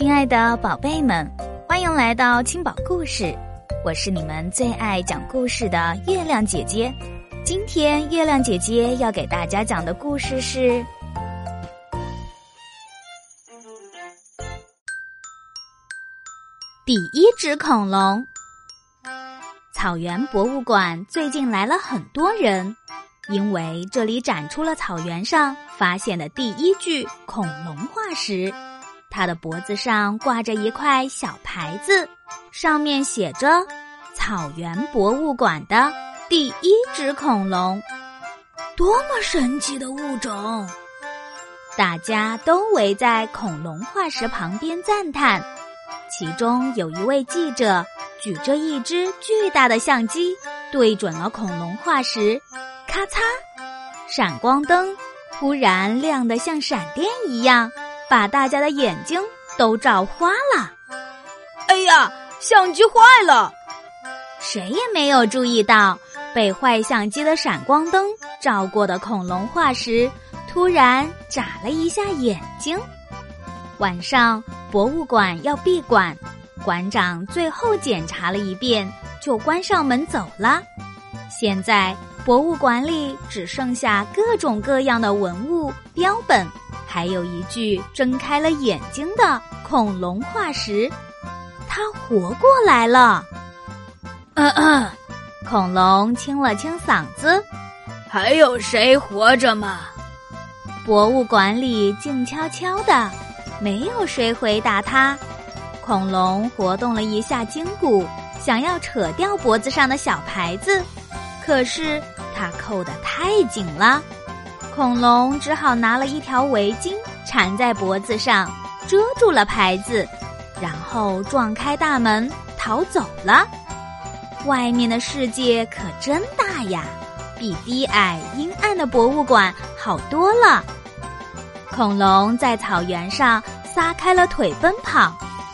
亲爱的宝贝们，欢迎来到青宝故事，我是你们最爱讲故事的月亮姐姐。今天月亮姐姐要给大家讲的故事是《第一只恐龙》。草原博物馆最近来了很多人，因为这里展出了草原上发现的第一具恐龙化石。他的脖子上挂着一块小牌子，上面写着“草原博物馆的第一只恐龙”，多么神奇的物种！大家都围在恐龙化石旁边赞叹。其中有一位记者举着一只巨大的相机，对准了恐龙化石，咔嚓，闪光灯突然亮得像闪电一样。把大家的眼睛都照花了！哎呀，相机坏了！谁也没有注意到，被坏相机的闪光灯照过的恐龙化石突然眨了一下眼睛。晚上，博物馆要闭馆，馆长最后检查了一遍，就关上门走了。现在，博物馆里只剩下各种各样的文物标本。还有一具睁开了眼睛的恐龙化石，它活过来了。嗯嗯，恐龙清了清嗓子，还有谁活着吗？博物馆里静悄悄的，没有谁回答他。恐龙活动了一下筋骨，想要扯掉脖子上的小牌子，可是它扣得太紧了。恐龙只好拿了一条围巾缠在脖子上，遮住了牌子，然后撞开大门逃走了。外面的世界可真大呀，比低矮阴暗的博物馆好多了。恐龙在草原上撒开了腿奔跑，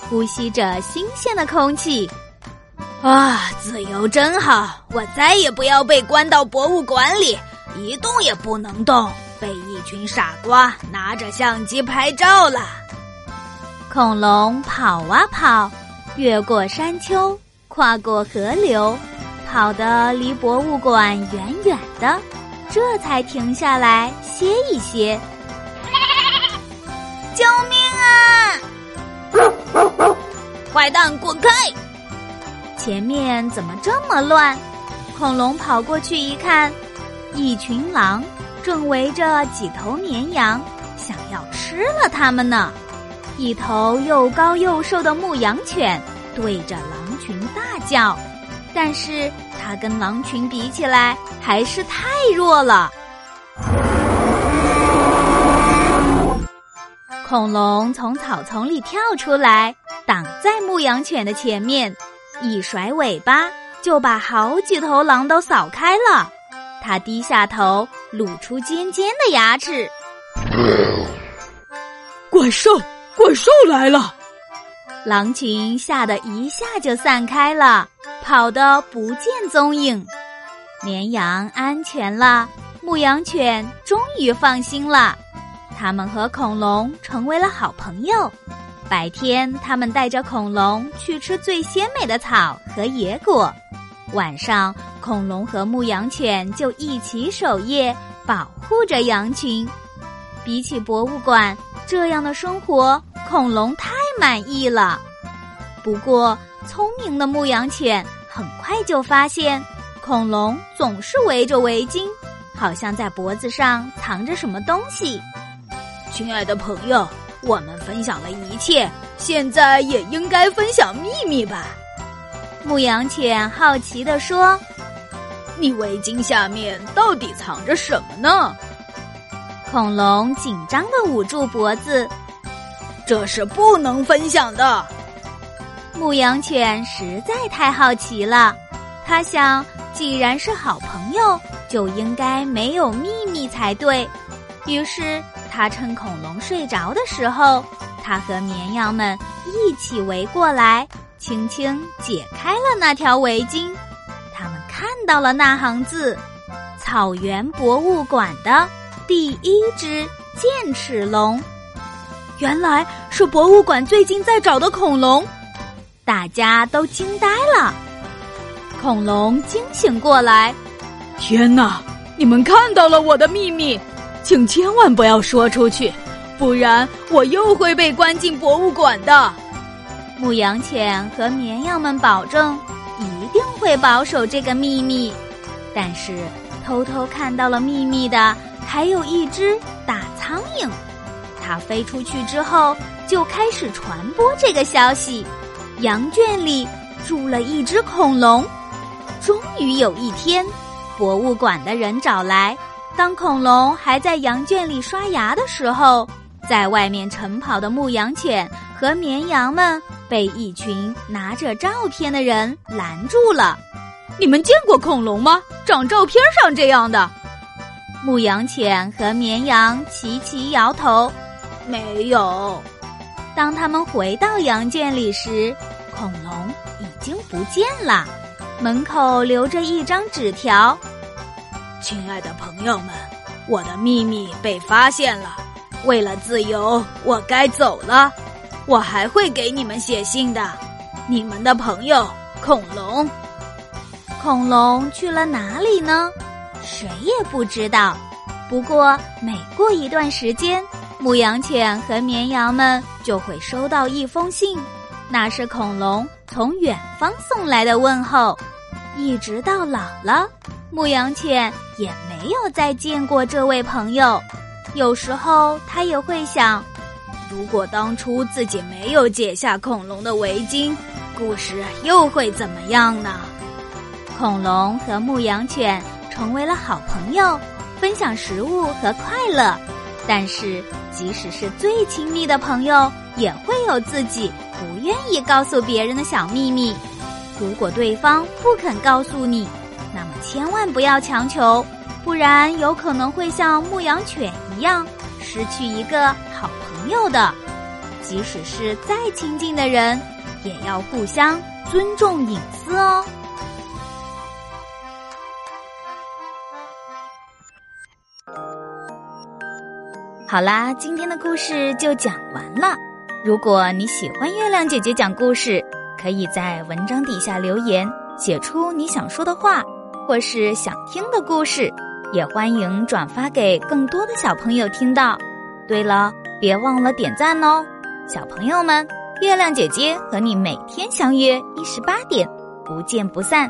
呼吸着新鲜的空气。啊，自由真好！我再也不要被关到博物馆里。一动也不能动，被一群傻瓜拿着相机拍照了。恐龙跑啊跑，越过山丘，跨过河流，跑得离博物馆远远的，这才停下来歇一歇。救命啊！坏蛋，滚开！前面怎么这么乱？恐龙跑过去一看。一群狼正围着几头绵羊，想要吃了它们呢。一头又高又瘦的牧羊犬对着狼群大叫，但是它跟狼群比起来还是太弱了。恐龙从草丛里跳出来，挡在牧羊犬的前面，一甩尾巴就把好几头狼都扫开了。他低下头，露出尖尖的牙齿。怪兽，怪兽来了！狼群吓得一下就散开了，跑得不见踪影。绵羊安全了，牧羊犬终于放心了。他们和恐龙成为了好朋友。白天，他们带着恐龙去吃最鲜美的草和野果。晚上，恐龙和牧羊犬就一起守夜，保护着羊群。比起博物馆这样的生活，恐龙太满意了。不过，聪明的牧羊犬很快就发现，恐龙总是围着围巾，好像在脖子上藏着什么东西。亲爱的朋友，我们分享了一切，现在也应该分享秘密吧。牧羊犬好奇地说：“你围巾下面到底藏着什么呢？”恐龙紧张地捂住脖子：“这是不能分享的。”牧羊犬实在太好奇了，他想，既然是好朋友，就应该没有秘密才对。于是，他趁恐龙睡着的时候，他和绵羊们一起围过来。轻轻解开了那条围巾，看到了那行字：“草原博物馆的第一只剑齿龙。”原来是博物馆最近在找的恐龙，大家都惊呆了。恐龙惊醒过来，天哪！你们看到了我的秘密，请千万不要说出去，不然我又会被关进博物馆的。牧羊犬和绵羊们保证一定会保守这个秘密，但是偷偷看到了秘密的还有一只大苍蝇，它飞出去之后就开始传播这个消息：羊圈里住了一只恐龙。终于有一天，博物馆的人找来，当恐龙还在羊圈里刷牙的时候，在外面晨跑的牧羊犬和绵羊们。被一群拿着照片的人拦住了。你们见过恐龙吗？长照片上这样的？牧羊犬和绵羊齐齐摇头，没有。当他们回到羊圈里时，恐龙已经不见了。门口留着一张纸条：“亲爱的朋友们，我的秘密被发现了。为了自由，我该走了。”我还会给你们写信的，你们的朋友恐龙。恐龙去了哪里呢？谁也不知道。不过每过一段时间，牧羊犬和绵羊们就会收到一封信，那是恐龙从远方送来的问候。一直到老了，牧羊犬也没有再见过这位朋友。有时候他也会想。如果当初自己没有解下恐龙的围巾，故事又会怎么样呢？恐龙和牧羊犬成为了好朋友，分享食物和快乐。但是，即使是最亲密的朋友，也会有自己不愿意告诉别人的小秘密。如果对方不肯告诉你，那么千万不要强求，不然有可能会像牧羊犬一样，失去一个。朋友的，即使是再亲近的人，也要互相尊重隐私哦。好啦，今天的故事就讲完了。如果你喜欢月亮姐姐讲故事，可以在文章底下留言，写出你想说的话，或是想听的故事，也欢迎转发给更多的小朋友听到。对了。别忘了点赞哦，小朋友们！月亮姐姐和你每天相约一十八点，不见不散。